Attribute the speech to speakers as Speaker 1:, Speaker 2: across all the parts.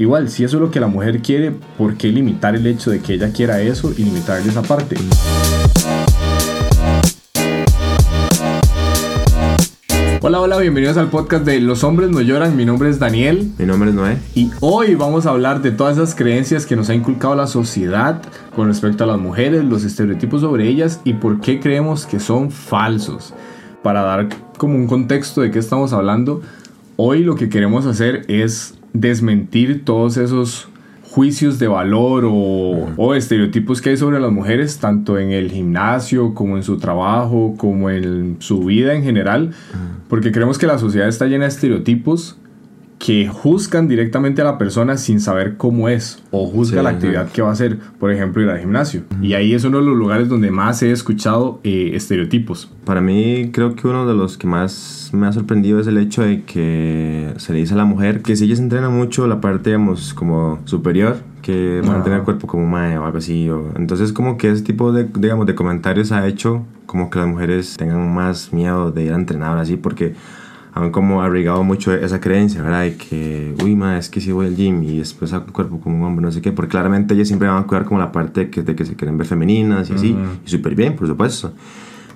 Speaker 1: igual, si eso es lo que la mujer quiere, ¿por qué limitar el hecho de que ella quiera eso y limitarle esa parte? Hola, hola, bienvenidos al podcast de Los hombres no lloran. Mi nombre es Daniel.
Speaker 2: Mi nombre es Noé.
Speaker 1: Y hoy vamos a hablar de todas esas creencias que nos ha inculcado la sociedad con respecto a las mujeres, los estereotipos sobre ellas y por qué creemos que son falsos. Para dar como un contexto de qué estamos hablando, hoy lo que queremos hacer es desmentir todos esos juicios de valor o, estereotipos que hay sobre las mujeres, tanto en el gimnasio como en su trabajo, como en su vida en general, porque creemos que la sociedad está llena de estereotipos que juzgan directamente a la persona sin saber cómo es o juzga la actividad que va a hacer, por ejemplo, ir al gimnasio. Y ahí es uno de los lugares donde más he escuchado eh, estereotipos.
Speaker 2: Para mí creo que uno de los que más me ha sorprendido es el hecho de que se le dice a la mujer que si ella se entrena mucho la parte, digamos, como superior, que van a tener el cuerpo como mae o algo así. entonces como que ese tipo de, digamos, de comentarios ha hecho como que las mujeres tengan más miedo de ir a entrenar así porque han como arraigado mucho esa creencia, ¿verdad? De que, uy, ma, es que si voy al gym y después hago el cuerpo como un hombre, no sé qué, porque claramente ellas siempre van a cuidar como la parte de que, de que se quieren ver femeninas y así, y súper bien, por supuesto.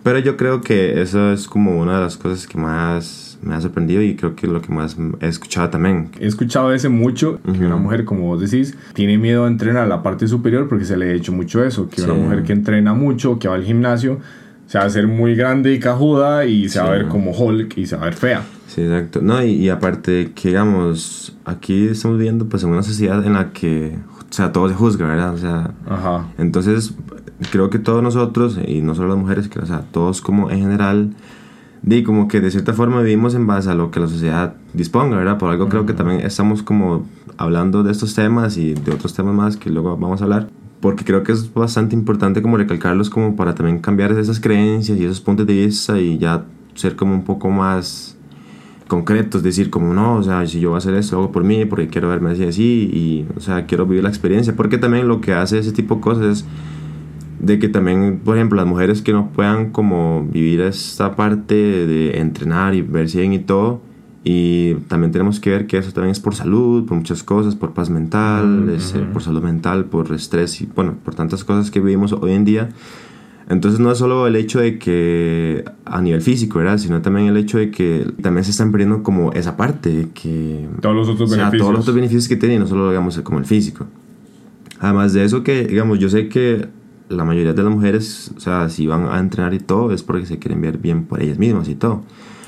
Speaker 2: Pero yo creo que eso es como una de las cosas que más me ha sorprendido y creo que lo que más he escuchado también.
Speaker 1: He escuchado ese mucho, que una mujer, como vos decís, tiene miedo a entrenar la parte superior porque se le ha hecho mucho eso, que una mujer que entrena mucho, que va al gimnasio, se va a hacer muy grande y cajuda y se va a ver como Hulk y se va a ver fea.
Speaker 2: Sí, exacto. No, y, aparte que, digamos, aquí estamos viviendo pues en una sociedad en la que, o sea, todo se juzga, ¿verdad? O sea, Ajá. entonces creo que todos nosotros, y no solo las mujeres, que, o sea, todos como en general, di como que de cierta forma vivimos en base a lo que la sociedad disponga, ¿verdad? Por algo creo que también estamos como hablando de estos temas y de otros temas más que luego vamos a hablar porque creo que es bastante importante como recalcarlos como para también cambiar esas creencias y esos puntos de vista y ya ser como un poco más concretos, decir como no, o sea, si yo voy a hacer esto, hago por mí, porque quiero verme así, así, y, o sea, quiero vivir la experiencia, porque también lo que hace ese tipo de cosas es de que también, por ejemplo, las mujeres que no puedan como vivir esta parte de entrenar y verse bien y todo, y también tenemos que ver que eso también es por salud, por muchas cosas, por paz mental, eh, por salud mental, por estrés y bueno, por tantas cosas que vivimos hoy en día. Entonces no es solo el hecho de que a nivel físico, ¿verdad? Sino también el hecho de que también se están perdiendo como esa parte, que...
Speaker 1: Todos los otros beneficios.
Speaker 2: Todos los otros beneficios que tiene, no solo digamos como el físico. Además de eso que, digamos, yo sé que la mayoría de las mujeres, o sea, si van a entrenar y todo, es porque se quieren ver bien por ellas mismas y todo.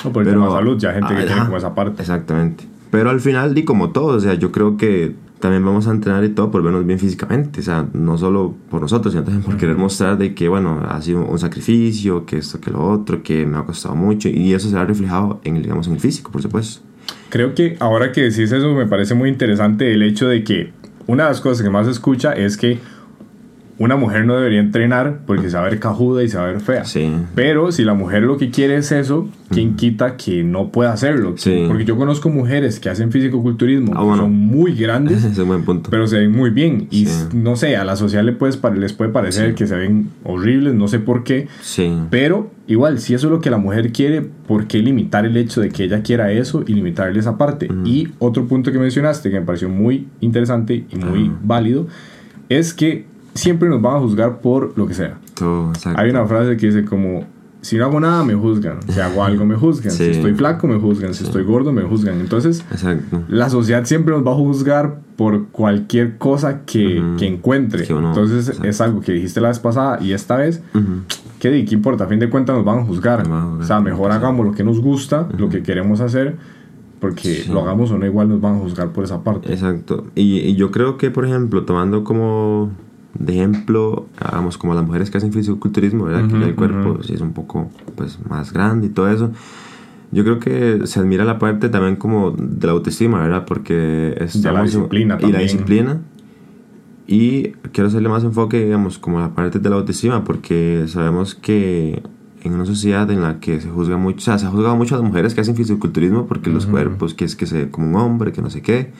Speaker 1: O por el Pero, salud, ya gente que tiene como esa parte.
Speaker 2: Exactamente. Pero al final, di como todo, o sea, yo creo que también vamos a entrenar y todo por vernos bien físicamente, o sea, no solo por nosotros, sino también por querer mostrar de que, bueno, ha sido un sacrificio, que esto, que lo otro, que me ha costado mucho, y eso se ha reflejado en, digamos, en el físico, por supuesto.
Speaker 1: Creo que ahora que decís eso me parece muy interesante el hecho de que una de las cosas que más se escucha es que una mujer no debería entrenar porque se va a ver cajuda y se va a ver fea. Sí. Pero si la mujer lo que quiere es eso, ¿quién quita que no pueda hacerlo? Sí. Porque yo conozco mujeres que hacen fisicoculturismo, ah, que son muy grandes,
Speaker 2: es un buen punto.
Speaker 1: pero se ven muy bien. Y no sé, a la sociedad les puede, les puede parecer que se ven horribles, no sé por qué. Sí. Pero igual, si eso es lo que la mujer quiere, ¿por qué limitar el hecho de que ella quiera eso y limitarle esa parte? Y otro punto que mencionaste que me pareció muy interesante y muy válido es que siempre nos van a juzgar por lo que sea. Hay una frase que dice como, si no hago nada me juzgan, si hago algo me juzgan, si estoy flaco me juzgan, si estoy gordo me juzgan. Entonces, la sociedad siempre nos va a juzgar por cualquier cosa que, que encuentre. Entonces, es algo que dijiste la vez pasada y esta vez, ¿qué, ¿qué importa? A fin de cuentas nos van a juzgar. O sea, mejor hagamos lo que nos gusta, lo que queremos hacer porque lo hagamos o no igual nos van a juzgar por esa parte.
Speaker 2: Exacto. Y, y, yo creo que, por ejemplo, tomando como de ejemplo, hagamos como las mujeres que hacen fisiculturismo, ¿verdad? que el cuerpo es un poco pues, más grande y todo eso. Yo creo que se admira la parte también como de la autoestima, ¿verdad? Porque
Speaker 1: es la disciplina y
Speaker 2: la disciplina. Y quiero hacerle más enfoque, digamos, como la parte de la autoestima, porque sabemos que en una sociedad en la que se juzga mucho, o sea, se ha juzgado mucho a las mujeres que hacen fisiculturismo porque los cuerpos, que es que se como un hombre, que no sé qué.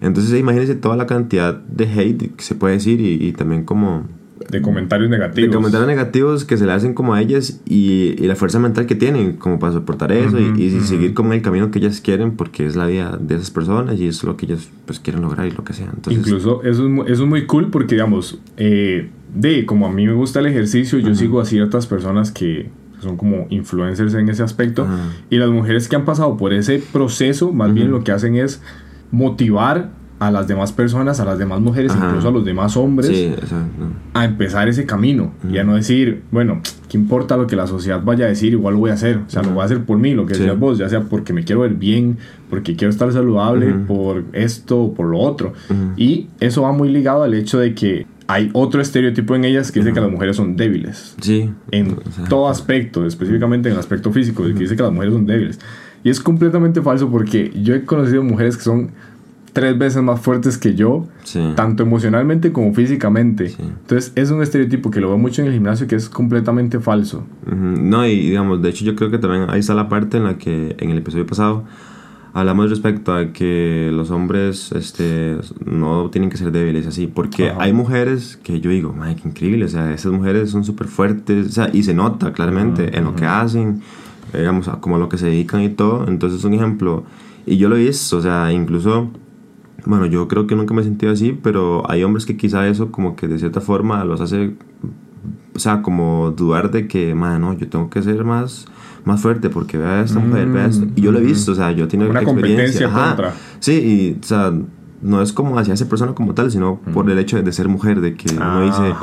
Speaker 2: Entonces imagínense toda la cantidad de hate que se puede decir y, también como
Speaker 1: de comentarios negativos.
Speaker 2: De comentarios negativos que se le hacen como a ellas y, y la fuerza mental que tienen como para soportar eso y, y seguir como el camino que ellas quieren porque es la vida de esas personas y es lo que ellas pues quieren lograr y lo que sea.
Speaker 1: Entonces, Incluso eso es, eso es muy cool porque digamos, eh, de como a mí me gusta el ejercicio, yo sigo a ciertas personas que son como influencers en ese aspecto y las mujeres que han pasado por ese proceso más bien lo que hacen es motivar a las demás personas, a las demás mujeres, incluso a los demás hombres, a empezar ese camino y a no decir, bueno, ¿qué importa lo que la sociedad vaya a decir? Igual lo voy a hacer, o sea, lo voy a hacer por mí, lo que decías vos, ya sea porque me quiero ver bien, porque quiero estar saludable, por esto o por lo otro. Y eso va muy ligado al hecho de que hay otro estereotipo en ellas que dice que las mujeres son débiles. Sí. En todo aspecto, específicamente en el aspecto físico, que dice que las mujeres son débiles. Y es completamente falso porque yo he conocido mujeres que son tres veces más fuertes que yo, tanto emocionalmente como físicamente. Entonces es un estereotipo que lo veo mucho en el gimnasio que es completamente falso.
Speaker 2: No, y digamos, de hecho yo creo que también ahí está la parte en la que en el episodio pasado hablamos respecto a que los hombres este, no tienen que ser débiles así, porque hay mujeres que yo digo, ay, qué increíble, o sea, esas mujeres son súper fuertes, o sea, y se nota claramente en lo que hacen, digamos, como a lo que se dedican y todo, entonces es un ejemplo, y yo lo he visto, o sea, incluso bueno, yo creo que nunca me he sentido así, pero hay hombres que quizá eso como que de cierta forma los hace, o sea, como dudar de que, no, yo tengo que ser más, más fuerte porque vea a esta mujer, vea esto. Y yo lo he visto, o sea, yo tengo Una experiencia. contra. Sí, y, o sea, no es como hacia esa persona como tal, sino por el hecho de, ser mujer, de que uno dice,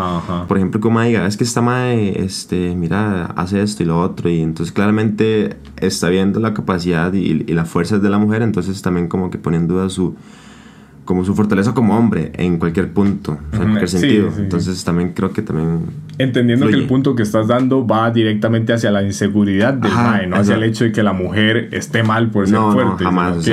Speaker 2: por ejemplo, como diga, es que esta madre, este, mira, hace esto y lo otro, y entonces claramente está viendo la capacidad y, y la fuerza de la mujer, entonces también como que pone en duda su como su fortaleza como hombre en cualquier punto, en cualquier sentido. Entonces también creo que también...
Speaker 1: Entendiendo que el punto que estás dando va directamente hacia la inseguridad del mae, no hacia el hecho de que la mujer esté mal por ser fuerte. No, jamás.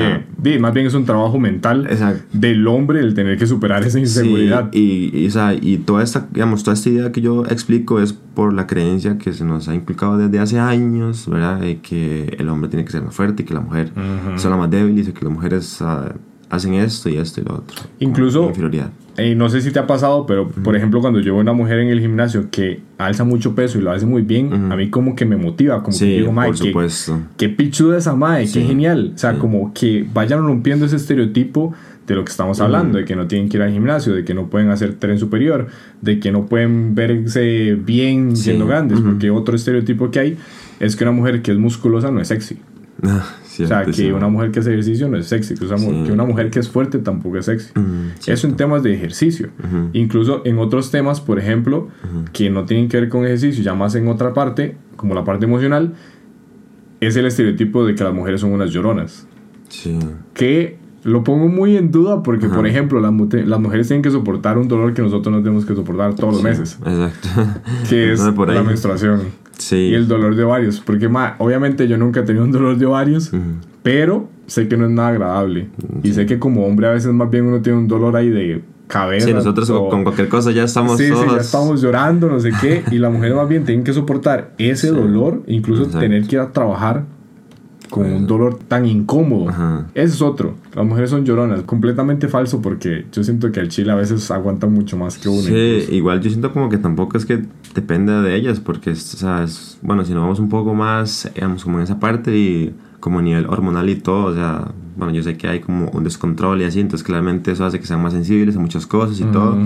Speaker 1: más bien es un trabajo mental del hombre el tener que superar esa inseguridad.
Speaker 2: y, y, y toda esta, digamos, toda esta idea que yo explico es por la creencia que se nos ha inculcado desde hace años, ¿verdad? De que el hombre tiene que ser más fuerte y que la mujer es la más débil y que las mujeres... Uh, hacen esto y esto y lo otro.
Speaker 1: Incluso, inferioridad. Eh, no sé si te ha pasado, pero por ejemplo, cuando yo veo una mujer en el gimnasio que alza mucho peso y lo hace muy bien, a mí como que me motiva, como que digo, Mae, por supuesto. qué, pichuda esa Mae, qué genial. O sea, como que vayan rompiendo ese estereotipo de lo que estamos hablando, de que no tienen que ir al gimnasio, de que no pueden hacer tren superior, de que no pueden verse bien siendo grandes, porque otro estereotipo que hay es que una mujer que es musculosa no es sexy. Ah, o sea, que una mujer que hace ejercicio no es sexy, que, una mujer que es fuerte tampoco es sexy. Eso en temas de ejercicio. Incluso en otros temas, por ejemplo, que no tienen que ver con ejercicio, ya más en otra parte, como la parte emocional, es el estereotipo de que las mujeres son unas lloronas. Sí. Que lo pongo muy en duda porque, por ejemplo, las, las, mujeres tienen que soportar un dolor que nosotros no tenemos que soportar todos los meses. Exacto. Que es la menstruación. Y el dolor de ovarios. Porque, obviamente yo nunca he tenido un dolor de ovarios, pero sé que no es nada agradable. Y sé que como hombre a veces más bien uno tiene un dolor ahí de cabeza.
Speaker 2: Sí, nosotros con cualquier cosa ya estamos
Speaker 1: sí, Sí, ya estamos llorando, no sé qué. Y la mujer más bien tiene que soportar ese dolor, incluso tener que ir a trabajar con un dolor tan incómodo. Ese es otro. Las mujeres son lloronas. Completamente falso porque yo siento que el chile a veces aguanta mucho más que uno.
Speaker 2: Sí, igual yo siento como que tampoco es que depende de ellas porque, o sea, bueno, si nos vamos un poco más, digamos, como en esa parte y como a nivel hormonal y todo, o sea, bueno, yo sé que hay como un descontrol y así, entonces claramente eso hace que sean más sensibles a muchas cosas y todo.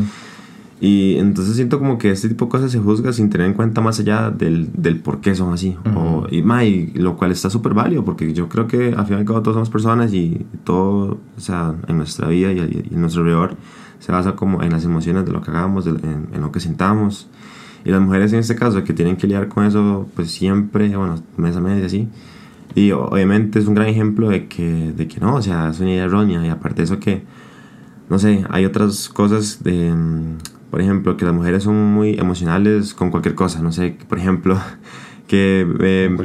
Speaker 2: Y entonces siento como que este tipo de cosas se juzga sin tener en cuenta más allá del, del por qué son así. o, y, ma, lo cual está súper válido, porque yo creo que al final y al cabo todos somos personas y todo, o sea, en nuestra vida y, en nuestro alrededor se basa como en las emociones de lo que hagamos, en, lo que sintamos. Y las mujeres en este caso que tienen que lidiar con eso, pues siempre, bueno, mes a mes y así. Y obviamente es un gran ejemplo de que, de que no, o sea, es una idea errónea. Y aparte de eso que, no sé, hay otras cosas de por ejemplo, que las mujeres son muy emocionales con cualquier cosa, no sé, por ejemplo, que eh,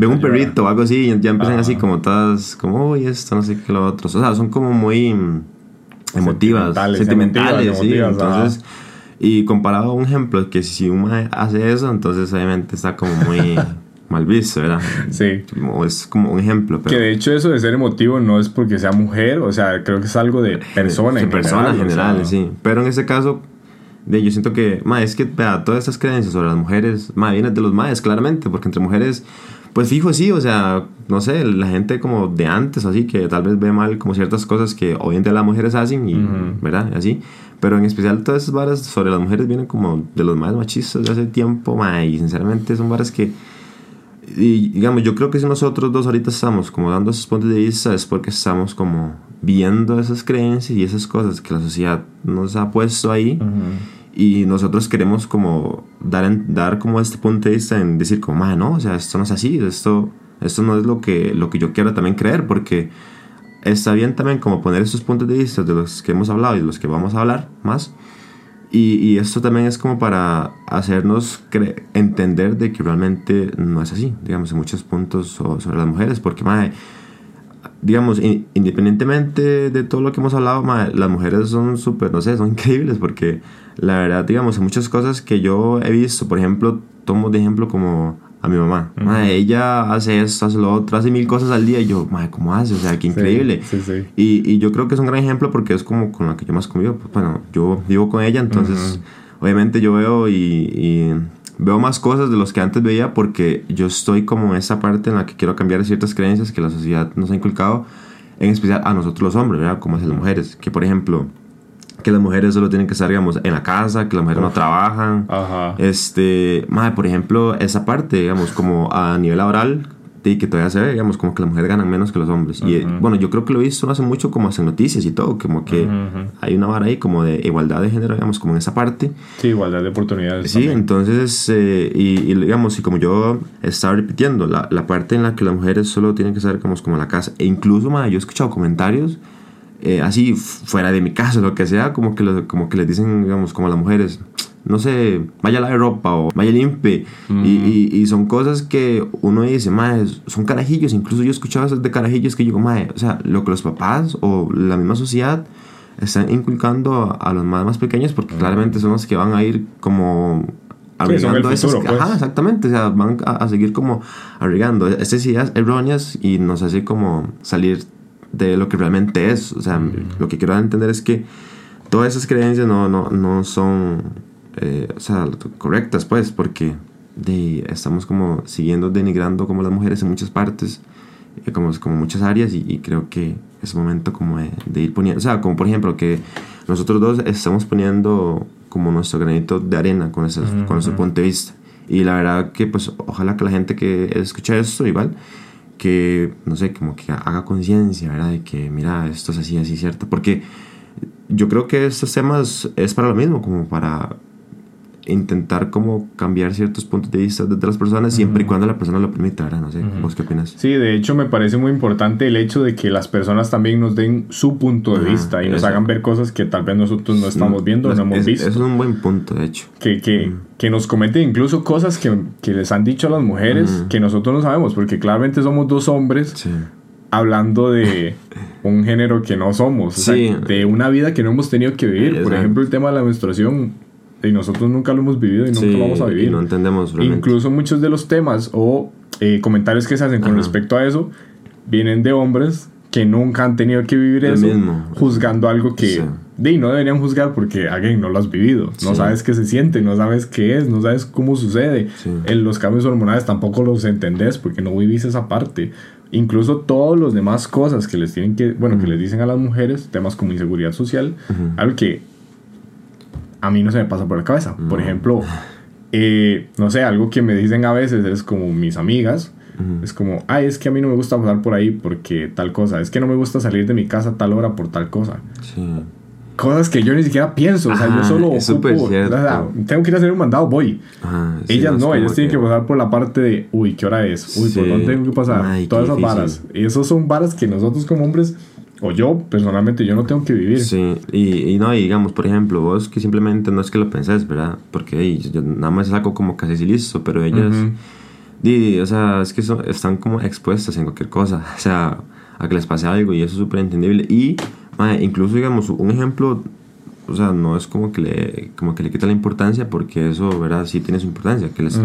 Speaker 2: ven un perrito o algo así y ya empiezan así como todas, como, uy, esto, no sé qué, lo otro. O sea, son como muy emotivas, sentimentales, sí. entonces, y comparado a un ejemplo, que si uno hace eso, entonces obviamente está como muy... mal visto, ¿verdad? Sí. es como un ejemplo.
Speaker 1: Pero... Que de hecho eso de ser emotivo no es porque sea mujer, o sea, creo que es algo de persona
Speaker 2: en persona general. sí. Pero en ese caso, de, yo siento que, ma, es que vea, todas estas creencias sobre las mujeres, ma, vienen de los maes, claramente, porque entre mujeres, pues fijo, sí, o sea, no sé, la gente como de antes, así, que tal vez ve mal como ciertas cosas que hoy en día las mujeres hacen, y, ¿verdad? Así. Pero en especial todas esas varas sobre las mujeres vienen como de los más machistas de hace tiempo, ma, y sinceramente son varas que y digamos, yo creo que si nosotros dos ahorita estamos como dando esos puntos de vista es porque estamos como viendo esas creencias y esas cosas que la sociedad nos ha puesto ahí y nosotros queremos como dar, dar como este punto de vista en decir como, ah, no, o sea, esto no es así, esto, esto no es lo que, lo que yo quiero también creer porque está bien también como poner esos puntos de vista de los que hemos hablado y de los que vamos a hablar más. Y, y, esto también es como para hacernos entender de que realmente no es así, digamos, en muchos puntos sobre las mujeres, porque, madre, digamos, independientemente de todo lo que hemos hablado, las mujeres son súper, no sé, son increíbles, porque la verdad, digamos, en muchas cosas que yo he visto, por ejemplo, tomo de ejemplo como a mi mamá. ella hace esto, hace lo otro, hace mil cosas al día. Y yo, madre, ¿cómo hace? O sea, qué increíble. Sí, sí, y, y, yo creo que es un gran ejemplo porque es como con la que yo más convivo. Pues, bueno, yo vivo con ella, entonces, obviamente yo veo y, y, veo más cosas de los que antes veía porque yo estoy como en esa parte en la que quiero cambiar ciertas creencias que la sociedad nos ha inculcado, en especial a nosotros los hombres, ¿verdad? Como es las mujeres. Que, por ejemplo, que las mujeres solo tienen que estar, digamos, en la casa, que las mujeres no trabajan. Ajá. Este, madre, por ejemplo, esa parte, digamos, como a nivel laboral, y que todavía se ve, digamos, como que las mujeres ganan menos que los hombres. Y bueno, yo creo que lo he visto hace mucho como hacen noticias y todo, como que hay una vara ahí como de igualdad de género, digamos, como en esa parte.
Speaker 1: Sí, igualdad de oportunidades.
Speaker 2: Sí, entonces, eh, y, digamos, y como yo estaba repitiendo, la, la, parte en la que las mujeres solo tienen que estar como, como la casa, e incluso, madre, yo he escuchado comentarios eh, así fuera de mi casa, lo que sea, como que, como que les dicen, digamos, como a las mujeres, no sé, vaya a la ropa o vaya limpie. y, y, son cosas que uno dice, madre, son carajillos. Incluso yo he escuchado esas de carajillos que yo digo, madre, o sea, lo que los papás o la misma sociedad están inculcando a, los más, más pequeños porque claramente son los que van a ir como abrigando esas pues. Ajá, exactamente, o sea, van a, a seguir como abrigando esas ideas erróneas y nos hace como salir de lo que realmente es. O sea, lo que quiero entender es que todas esas creencias no, no, no son eh, o sea, correctas, pues, porque de, estamos como siguiendo denigrando como las mujeres en muchas partes, eh, como, como muchas áreas, y, creo que es momento como de, ir poniendo, o sea, como por ejemplo que nosotros dos estamos poniendo como nuestro granito de arena con, ese, con nuestro punto de vista. Y la verdad que pues ojalá que la gente que escucha esto igual que, no sé, como que haga conciencia, ¿verdad? De que, mira, esto es así, así, ¿cierto? Porque yo creo que estos temas es para lo mismo, como para intentar como cambiar ciertos puntos de vista de las personas siempre y cuando la persona lo permita, ¿verdad? No sé, ¿vos qué opinas?
Speaker 1: Sí, de hecho me parece muy importante el hecho de que las personas también nos den su punto de vista y nos hagan ver cosas que tal vez nosotros no estamos viendo, no, hemos visto.
Speaker 2: Eso es un buen punto, de hecho.
Speaker 1: Que, que, que nos comenten incluso cosas que, que, les han dicho a las mujeres que nosotros no sabemos, porque claramente somos dos hombres. hablando de un género que no somos, de una vida que no hemos tenido que vivir. Por ejemplo, el tema de la menstruación y nosotros nunca lo hemos vivido y nunca lo vamos a vivir.
Speaker 2: no entendemos realmente.
Speaker 1: Incluso muchos de los temas o eh, comentarios que se hacen con respecto a eso vienen de hombres que nunca han tenido que vivir eso, juzgando algo que no deberían juzgar porque, again, no lo has vivido. No sabes qué se siente, no sabes qué es, no sabes cómo sucede. En los cambios hormonales tampoco los entendés porque no vivís esa parte. Incluso todos los demás cosas que les tienen que, bueno, que les dicen a las mujeres, temas como inseguridad social, algo que a mí no se me pasa por la cabeza. Por ejemplo, eh, no sé, algo que me dicen a veces es como mis amigas. Es como, ay, es que a mí no me gusta pasar por ahí porque tal cosa. Es que no me gusta salir de mi casa a tal hora por tal cosa. Cosas que yo ni siquiera pienso. o sea, yo solo ocupo, tengo que ir a hacer un mandado, voy. ellas no, ellas tienen que pasar por la parte de, uy, ¿qué hora es? Uy, ¿por dónde tengo que pasar? Todas esas varas. Y esos son varas que nosotros como hombres o yo, personalmente, yo no tengo que vivir.
Speaker 2: Sí, y, y no, y digamos, por ejemplo, vos que simplemente no es que lo pensés, ¿verdad? Porque yo nada más saco como casi listo, pero ellas, o sea, es que están como expuestas en cualquier cosa, o sea, a que les pase algo y eso es súper entendible. Y, incluso, digamos, un ejemplo, o sea, no es como que le, como que le quita la importancia, porque eso, ¿verdad? Sí tiene su importancia, que les,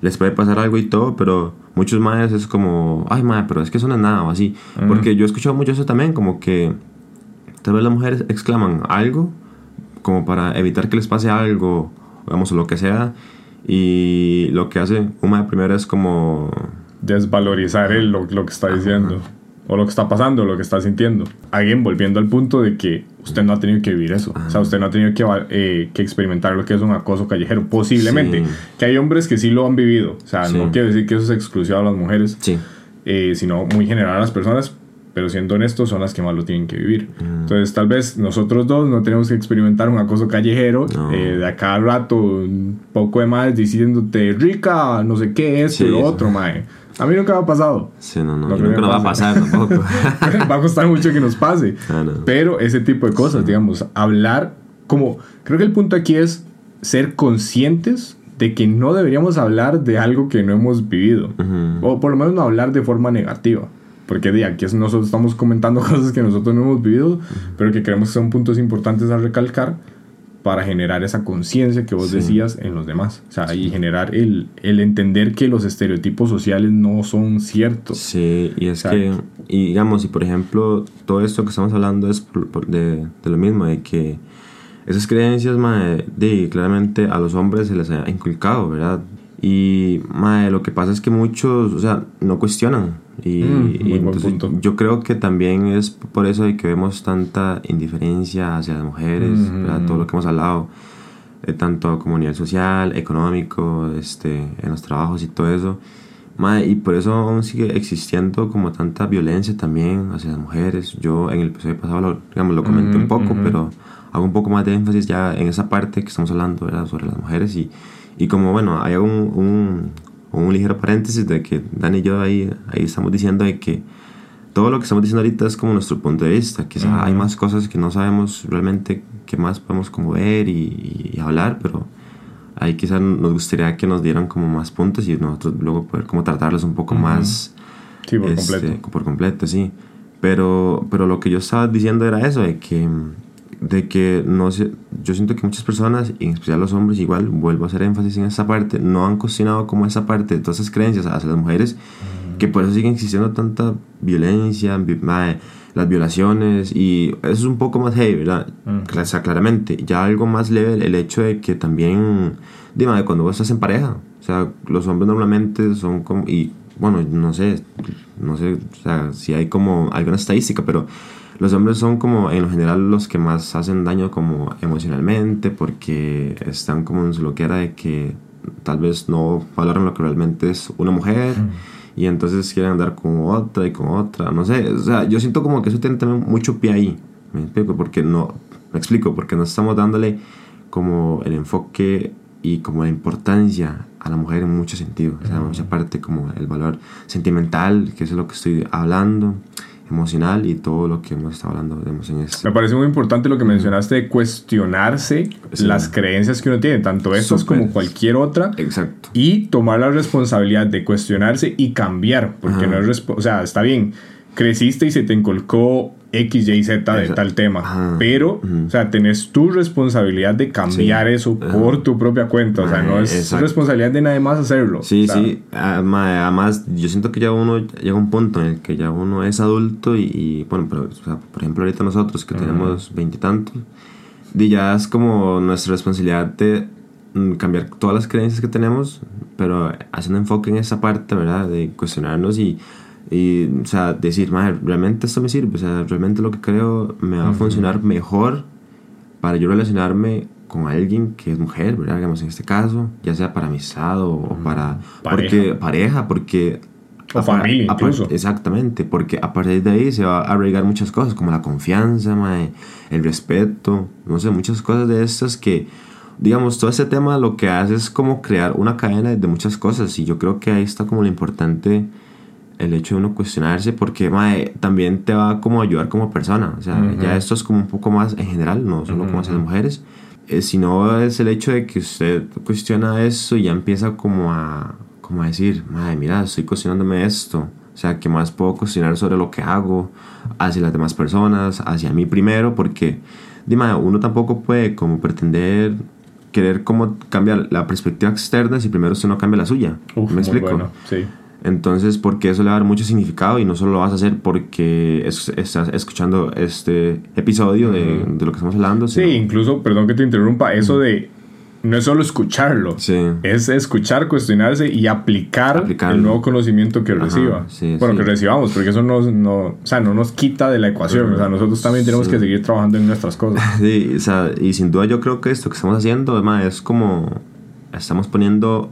Speaker 2: les puede pasar algo y todo, pero muchos madres es como, ay madre, pero es que eso no es nada o así. Porque yo he escuchado mucho eso también, como que tal vez las mujeres exclaman algo como para evitar que les pase algo, digamos, o lo que sea. Y lo que hace una primero es como...
Speaker 1: Desvalorizar él lo, lo que está diciendo. O lo que está pasando, lo que está sintiendo. Alguien volviendo al punto de que usted no ha tenido que vivir eso. O sea, usted no ha tenido que, eh, que experimentar lo que es un acoso callejero. Posiblemente. Que hay hombres que sí lo han vivido. O sea, no quiere decir que eso es exclusivo a las mujeres. Sí. Eh, sino muy general a las personas pero siendo honestos son las que más lo tienen que vivir. Mm. Entonces tal vez nosotros dos no tenemos que experimentar un acoso callejero eh, de a cada rato un poco de más diciéndote rica, no sé qué, es, lo otro, mae. A mí nunca me ha pasado.
Speaker 2: Sí, no, no, nunca nos va a pasar tampoco.
Speaker 1: va a costar mucho que nos pase. Ah, pero ese tipo de cosas, digamos, hablar como... Creo que el punto aquí es ser conscientes de que no deberíamos hablar de algo que no hemos vivido. O por lo menos no hablar de forma negativa porque de aquí nosotros estamos comentando cosas que nosotros no hemos vivido, pero que creemos que son puntos importantes a recalcar para generar esa conciencia que vos decías en los demás. O sea, y generar el, el, entender que los estereotipos sociales no son ciertos.
Speaker 2: Sí, y es que, y digamos, y por ejemplo, todo esto que estamos hablando es de, de lo mismo, de que esas creencias, de, claramente a los hombres se les ha inculcado, ¿verdad? Y lo que pasa es que muchos, o sea, no cuestionan. Y, mm, yo creo que también es por eso de que vemos tanta indiferencia hacia las mujeres, todo lo que hemos hablado, eh, tanto como a nivel social, económico, este, en los trabajos y todo eso. y por eso aún sigue existiendo como tanta violencia también hacia las mujeres. Yo en el episodio pasado lo, digamos, lo comenté un poco, pero hago un poco más de énfasis ya en esa parte que estamos hablando sobre las mujeres y y como, bueno, hay un, un, un, ligero paréntesis de que Dani y yo ahí, ahí estamos diciendo de que todo lo que estamos diciendo ahorita es como nuestro punto de vista. Quizá hay más cosas que no sabemos realmente qué más podemos como ver y, hablar, pero ahí quizá nos gustaría que nos dieran como más puntos y nosotros luego poder como tratarlos un poco más...
Speaker 1: Sí, por este, completo.
Speaker 2: Por completo, sí. Pero, pero lo que yo estaba diciendo era eso, de que de que no sé, yo siento que muchas personas, y en especial los hombres, igual, vuelvo a hacer énfasis en esa parte, no han cuestionado como esa parte de todas esas creencias hacia las mujeres, que por eso siguen existiendo tanta violencia, las violaciones, y eso es un poco más heavy, ¿verdad? O sea, claramente, ya algo más leve el hecho de que también, dime, cuando vos estás en pareja, o sea, los hombres normalmente son como, y bueno, no sé, no sé, o sea, si hay como alguna estadística, pero los hombres son como en general los que más hacen daño como emocionalmente porque están como en su loquera de que tal vez no valoran lo que realmente es una mujer y entonces quieren andar con otra y con otra, no sé, o sea, yo siento como que eso tiene también mucho pie ahí, me explico, porque no, me explico, porque no estamos dándole como el enfoque y como la importancia a la mujer en muchos sentidos, o sea, mucha parte como el valor sentimental, que es lo que estoy hablando, emocional y todo lo que hemos estado hablando de emociones.
Speaker 1: Me parece muy importante lo que mencionaste de cuestionarse las creencias que uno tiene, tanto estas como cualquier otra.
Speaker 2: Exacto.
Speaker 1: Y tomar la responsabilidad de cuestionarse y cambiar, porque no es, o sea, está bien, creciste y se te inculcó X, Y, Z de tal tema. Pero, o sea, tenés tu responsabilidad de cambiar eso por tu propia cuenta. O sea, no es responsabilidad de nadie más hacerlo.
Speaker 2: Sí, sí. Además, yo siento que ya uno llega a un punto en el que ya uno es adulto y, bueno, pero, por ejemplo, ahorita nosotros que tenemos veintitantos, ya es como nuestra responsabilidad de mm, cambiar todas las creencias que tenemos, pero haciendo enfoque en esa parte, ¿verdad? De cuestionarnos y y, o sea, decir, realmente esto me sirve, o sea, realmente lo que creo me va a funcionar mejor para yo relacionarme con alguien que es mujer, ¿verdad? Digamos, en este caso, ya sea para amistad o, para... Pareja. Porque, pareja, porque...
Speaker 1: O familia, incluso.
Speaker 2: Exactamente, porque a partir de ahí se va a arraigar muchas cosas, como la confianza, el respeto, no sé, muchas cosas de estas que, digamos, todo ese tema lo que hace es como crear una cadena de muchas cosas y yo creo que ahí está como lo importante el hecho de uno cuestionarse porque también te va como a ayudar como persona. O sea, ya esto es como un poco más en general, no solo como hacia las mujeres, eh, sino es el hecho de que usted cuestiona eso y ya empieza como a, como a decir, madre, mira, estoy cuestionándome esto. O sea, ¿qué más puedo cuestionar sobre lo que hago hacia las demás personas, hacia mí primero? Porque, dime, uno tampoco puede como pretender querer como cambiar la perspectiva externa si primero usted no cambia la suya. ¿Me explico?
Speaker 1: sí.
Speaker 2: Entonces, porque eso le va a dar mucho significado y no solo lo vas a hacer porque estás escuchando este episodio de, de, lo que estamos hablando.
Speaker 1: Sí, incluso, perdón que te interrumpa, eso de no es solo escucharlo, es escuchar, cuestionarse y aplicar el nuevo conocimiento que reciba. bueno, que recibamos, porque eso no, no, o sea, no nos quita de la ecuación. O sea, nosotros también tenemos que seguir trabajando en nuestras cosas.
Speaker 2: Sí, o sea, y sin duda yo creo que esto que estamos haciendo, además, es como estamos poniendo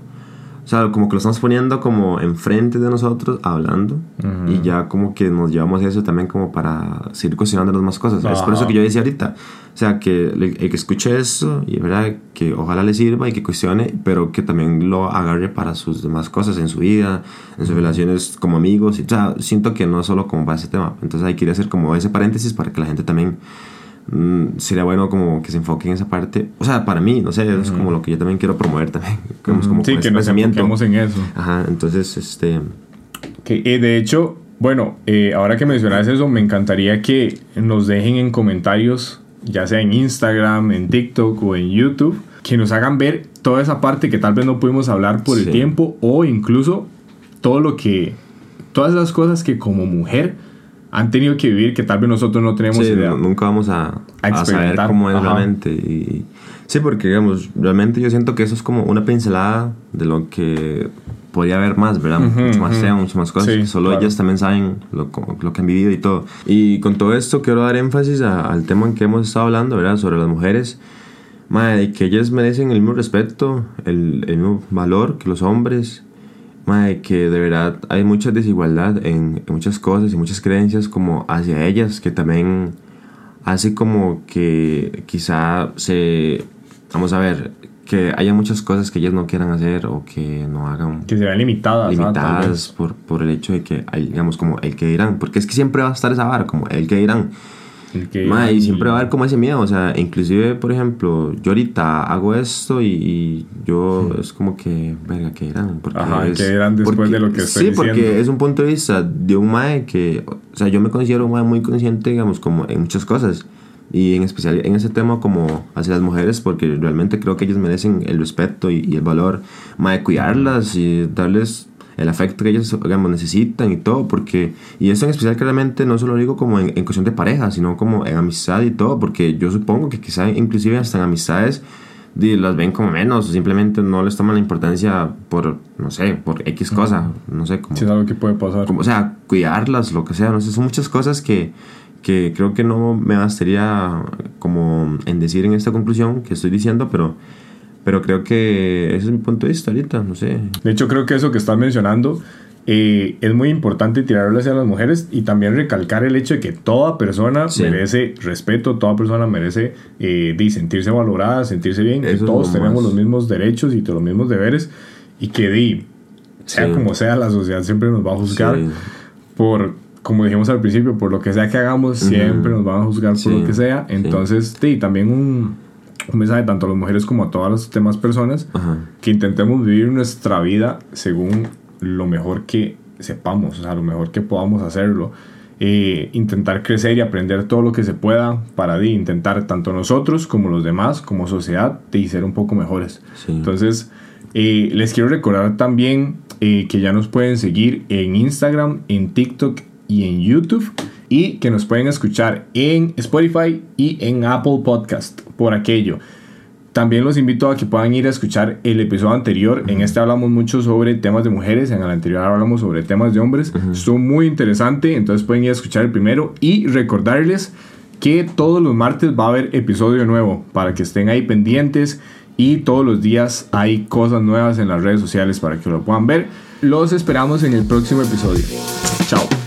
Speaker 2: o sea, como que lo estamos poniendo como enfrente de nosotros, hablando, y ya como que nos llevamos eso también como para seguir cuestionándonos más cosas. Es por eso que yo decía ahorita, o sea, que el, que escuche eso, y verdad, que ojalá le sirva y que cuestione, pero que también lo agarre para sus demás cosas en su vida, en sus relaciones como amigos, y, o sea, siento que no solo como para ese tema. Entonces hay que hacer como ese paréntesis para que la gente también Mm, sería bueno como que se enfoque en esa parte. O sea, para mí, no sé, es como lo que yo también quiero promover también. Como,
Speaker 1: sí, que nos enfoquemos en eso.
Speaker 2: Ajá, entonces, este...
Speaker 1: Que, eh, de hecho, bueno, eh, ahora que mencionas eso, me encantaría que nos dejen en comentarios, ya sea en Instagram, en TikTok o en YouTube, que nos hagan ver toda esa parte que tal vez no pudimos hablar por el tiempo o incluso todo lo que, todas esas cosas que como mujer han tenido que vivir que tal vez nosotros no tenemos idea.
Speaker 2: nunca vamos a, a, saber cómo es realmente. Y, sí, porque digamos, realmente yo siento que eso es como una pincelada de lo que podría haber más, ¿verdad? mucho más sea, mucho más cosas. que solo ellas también saben lo, lo, que han vivido y todo. Y con todo esto quiero dar énfasis al tema en que hemos estado hablando, ¿verdad? Sobre las mujeres. Madre, que ellas merecen el mismo respeto, el, el mismo valor que los hombres que de verdad hay mucha desigualdad en, muchas cosas y muchas creencias como hacia ellas que también hace como que quizá se, vamos a ver, que haya muchas cosas que ellas no quieran hacer o que no hagan.
Speaker 1: Que se vean limitadas.
Speaker 2: Limitadas por, por el hecho de que, hay, digamos, como el que dirán. Porque es que siempre va a estar esa vara, como el que dirán y siempre va a haber como ese miedo, o sea, inclusive, por ejemplo, yo ahorita hago esto y, yo es como que, venga, ¿qué eran?
Speaker 1: Porque Ajá, ¿qué eran después de lo que estoy
Speaker 2: Sí, porque es un punto de vista de un mae que, o sea, yo me considero un mae muy consciente, digamos, como en muchas cosas. Y en especial en ese tema como hacia las mujeres, porque realmente creo que ellas merecen el respeto y, el valor, mae, cuidarlas y darles el afecto que ellos digamos, necesitan y todo, porque, y eso en especial claramente no solo digo como en, cuestión de pareja, sino como en amistad y todo, porque yo supongo que quizá inclusive hasta en amistades las ven como menos, o simplemente no les toman la importancia por, no sé, por X cosa, no sé, como...
Speaker 1: Si es algo que puede pasar.
Speaker 2: Como, o sea, cuidarlas, lo que sea, no sé, son muchas cosas que, que creo que no me bastaría como en decir en esta conclusión que estoy diciendo, pero pero creo que ese es mi punto de vista ahorita, no sé.
Speaker 1: De hecho, creo que eso que estás mencionando eh, es muy importante tirarlo hacia las mujeres y también recalcar el hecho de que toda persona merece respeto, toda persona merece eh, sentirse valorada, sentirse bien, que todos tenemos los mismos derechos y los mismos deberes y que di, sea como sea, la sociedad siempre nos va a juzgar por, como dijimos al principio, por lo que sea que hagamos, siempre nos van a juzgar por lo que sea. Entonces, sí, también un un mensaje tanto a las mujeres como a todas las demás personas que intentemos vivir nuestra vida según lo mejor que sepamos, o sea, lo mejor que podamos hacerlo. Eh, intentar crecer y aprender todo lo que se pueda para intentar tanto nosotros como los demás, como sociedad, y ser un poco mejores. Entonces, eh, les quiero recordar también eh, que ya nos pueden seguir en Instagram, en TikTok y en YouTube y que nos pueden escuchar en Spotify y en Apple Podcast por aquello. También los invito a que puedan ir a escuchar el episodio anterior. En este hablamos mucho sobre temas de mujeres, en el anterior hablamos sobre temas de hombres. Estuvo muy interesante, entonces pueden ir a escuchar el primero y recordarles que todos los martes va a haber episodio nuevo para que estén ahí pendientes y todos los días hay cosas nuevas en las redes sociales para que lo puedan ver. Los esperamos en el próximo episodio. Chao.